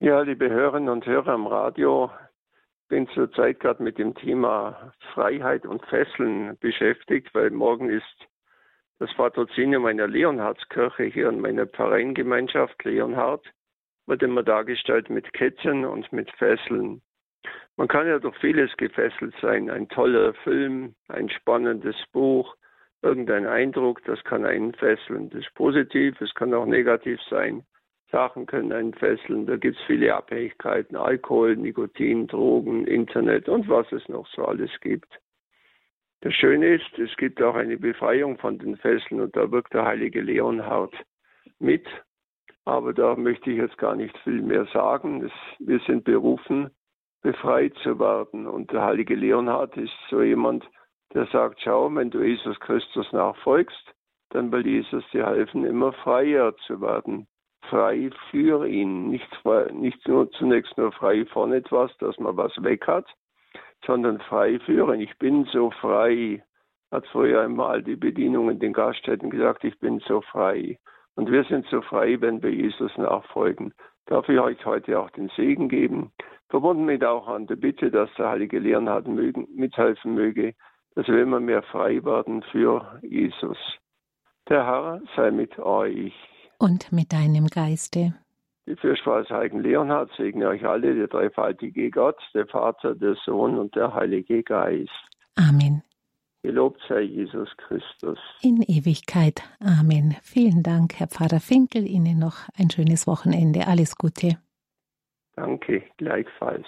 Ja, liebe Hörerinnen und Hörer am Radio, bin zurzeit gerade mit dem Thema Freiheit und Fesseln beschäftigt, weil morgen ist das Patrozinium meiner Leonhardskirche hier in meiner Pfarreingemeinschaft Leonhard, wird immer dargestellt mit Ketten und mit Fesseln. Man kann ja durch vieles gefesselt sein. Ein toller Film, ein spannendes Buch, irgendein Eindruck, das kann einen fesseln. Das ist positiv, es kann auch negativ sein. Sachen können einen fesseln. Da gibt es viele Abhängigkeiten, Alkohol, Nikotin, Drogen, Internet und was es noch so alles gibt. Das Schöne ist, es gibt auch eine Befreiung von den Fesseln und da wirkt der heilige Leonhard mit. Aber da möchte ich jetzt gar nicht viel mehr sagen. Es, wir sind berufen, befreit zu werden. Und der heilige Leonhard ist so jemand, der sagt, schau, wenn du Jesus Christus nachfolgst, dann will Jesus dir helfen, immer freier zu werden frei für ihn. Nicht, nicht nur zunächst nur frei von etwas, dass man was weg hat, sondern frei für ihn. Ich bin so frei, hat früher einmal die Bedienung in den Gaststätten gesagt, ich bin so frei. Und wir sind so frei, wenn wir Jesus nachfolgen. Darf ich euch heute auch den Segen geben, verbunden mit auch an der Bitte, dass der Heilige Leonhard mögen, mithelfen möge, dass wir immer mehr frei werden für Jesus. Der Herr sei mit euch und mit deinem Geiste. Die Fürstfrau Heiligen Leonhard segne euch alle, der dreifaltige Gott, der Vater, der Sohn und der Heilige Geist. Amen. Gelobt sei Jesus Christus. In Ewigkeit. Amen. Vielen Dank, Herr Pfarrer Finkel. Ihnen noch ein schönes Wochenende. Alles Gute. Danke, gleichfalls.